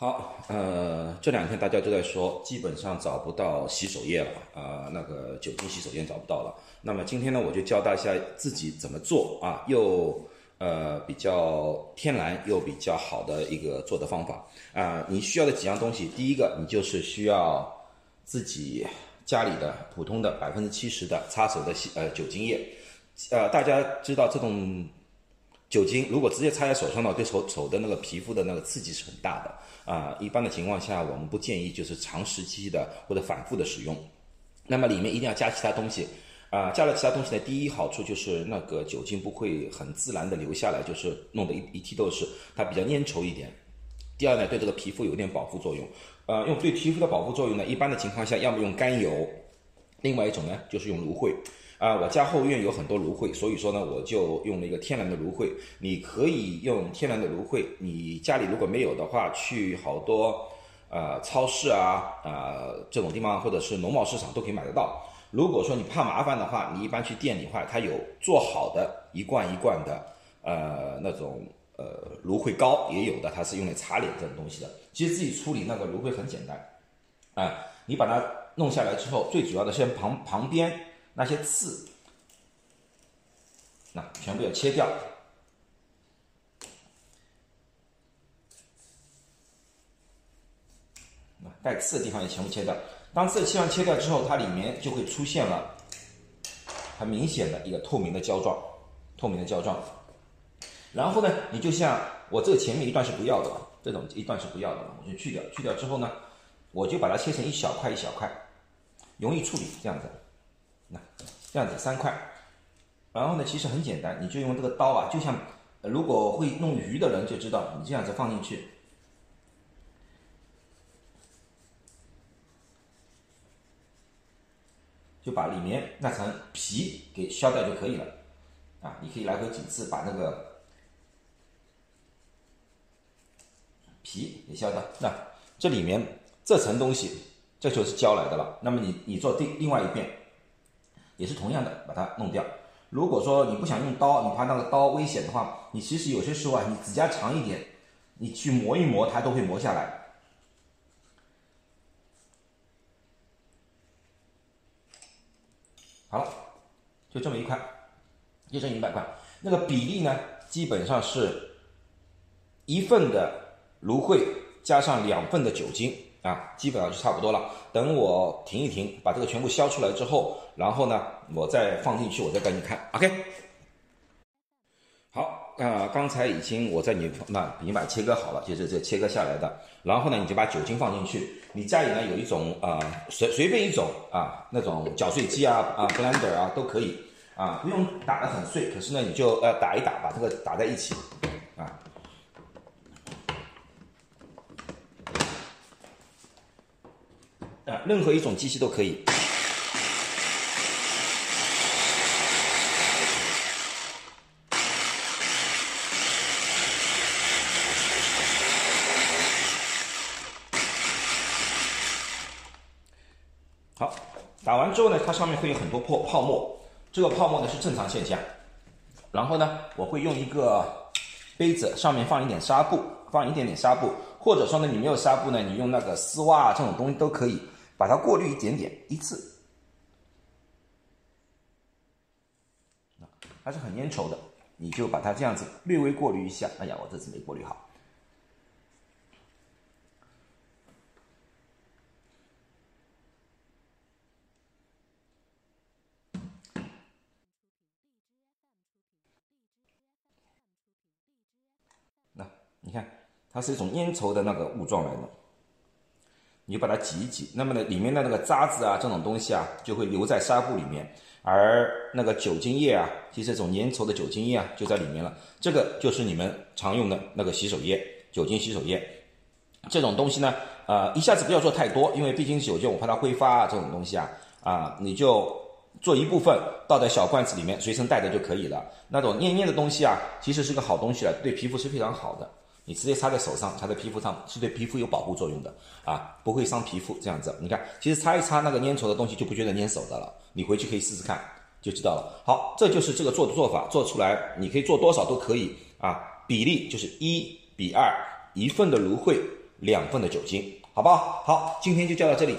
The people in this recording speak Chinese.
好，呃，这两天大家都在说，基本上找不到洗手液了，啊，那个酒精洗手液找不到了。那么今天呢，我就教大家自己怎么做啊，又呃比较天然又比较好的一个做的方法啊。你需要的几样东西，第一个，你就是需要自己家里的普通的百分之七十的擦手的洗呃酒精液，呃，大家知道这种。酒精如果直接擦在手上呢，对手手的那个皮肤的那个刺激是很大的啊。一般的情况下，我们不建议就是长时期的或者反复的使用。那么里面一定要加其他东西啊。加了其他东西呢，第一好处就是那个酒精不会很自然的流下来，就是弄得一一地都是，它比较粘稠一点。第二呢，对这个皮肤有点保护作用。呃，用对皮肤的保护作用呢，一般的情况下，要么用甘油，另外一种呢就是用芦荟。啊，我家后院有很多芦荟，所以说呢，我就用了一个天然的芦荟。你可以用天然的芦荟，你家里如果没有的话，去好多呃超市啊啊这种地方，或者是农贸市场都可以买得到。如果说你怕麻烦的话，你一般去店里话，它有做好的一罐一罐的呃那种呃芦荟膏，也有的它是用来擦脸这种东西的。其实自己处理那个芦荟很简单啊，你把它弄下来之后，最主要的是旁旁边。那些刺，那全部要切掉。带刺的地方也全部切掉。当刺切完切掉之后，它里面就会出现了很明显的一个透明的胶状，透明的胶状。然后呢，你就像我这个前面一段是不要的，这种一段是不要的，我就去掉。去掉之后呢，我就把它切成一小块一小块，容易处理，这样子。那这样子三块，然后呢，其实很简单，你就用这个刀啊，就像如果会弄鱼的人就知道，你这样子放进去，就把里面那层皮给削掉就可以了。啊，你可以来回几次把那个皮给削掉。那这里面这层东西，这就是胶来的了。那么你你做另另外一遍。也是同样的，把它弄掉。如果说你不想用刀，你怕那个刀危险的话，你其实有些时候啊，你指甲长一点，你去磨一磨，它都会磨下来。好了，就这么一块，就这一百块。那个比例呢，基本上是一份的芦荟加上两份的酒精。啊，基本上就差不多了。等我停一停，把这个全部削出来之后，然后呢，我再放进去，我再给你看。OK。好，啊，刚才已经我在你那已经把切割好了，就是这切割下来的。然后呢，你就把酒精放进去。你家里呢有一种啊，随随便一种啊，那种搅碎机啊啊，blender 啊都可以啊，不用打得很碎，可是呢，你就呃打一打，把这个打在一起啊。啊，任何一种机器都可以。好，打完之后呢，它上面会有很多泡泡沫，这个泡沫呢是正常现象。然后呢，我会用一个杯子，上面放一点纱布，放一点点纱布，或者说呢，你没有纱布呢，你用那个丝袜这种东西都可以。把它过滤一点点，一次，还是很粘稠的，你就把它这样子略微过滤一下。哎呀，我这次没过滤好。那你看，它是一种粘稠的那个雾状来的。你就把它挤一挤，那么呢，里面的那个渣子啊，这种东西啊，就会留在纱布里面，而那个酒精液啊，其实这种粘稠的酒精液啊，就在里面了。这个就是你们常用的那个洗手液，酒精洗手液。这种东西呢，呃，一下子不要做太多，因为毕竟酒精，我怕它挥发啊，这种东西啊，啊，你就做一部分倒在小罐子里面，随身带着就可以了。那种黏黏的东西啊，其实是个好东西了，对皮肤是非常好的。你直接擦在手上，擦在皮肤上是对皮肤有保护作用的啊，不会伤皮肤。这样子，你看，其实擦一擦那个粘稠的东西就不觉得粘手的了。你回去可以试试看，就知道了。好，这就是这个做的做法，做出来你可以做多少都可以啊。比例就是一比二，一份的芦荟两份的酒精，好不好？好，今天就教到这里。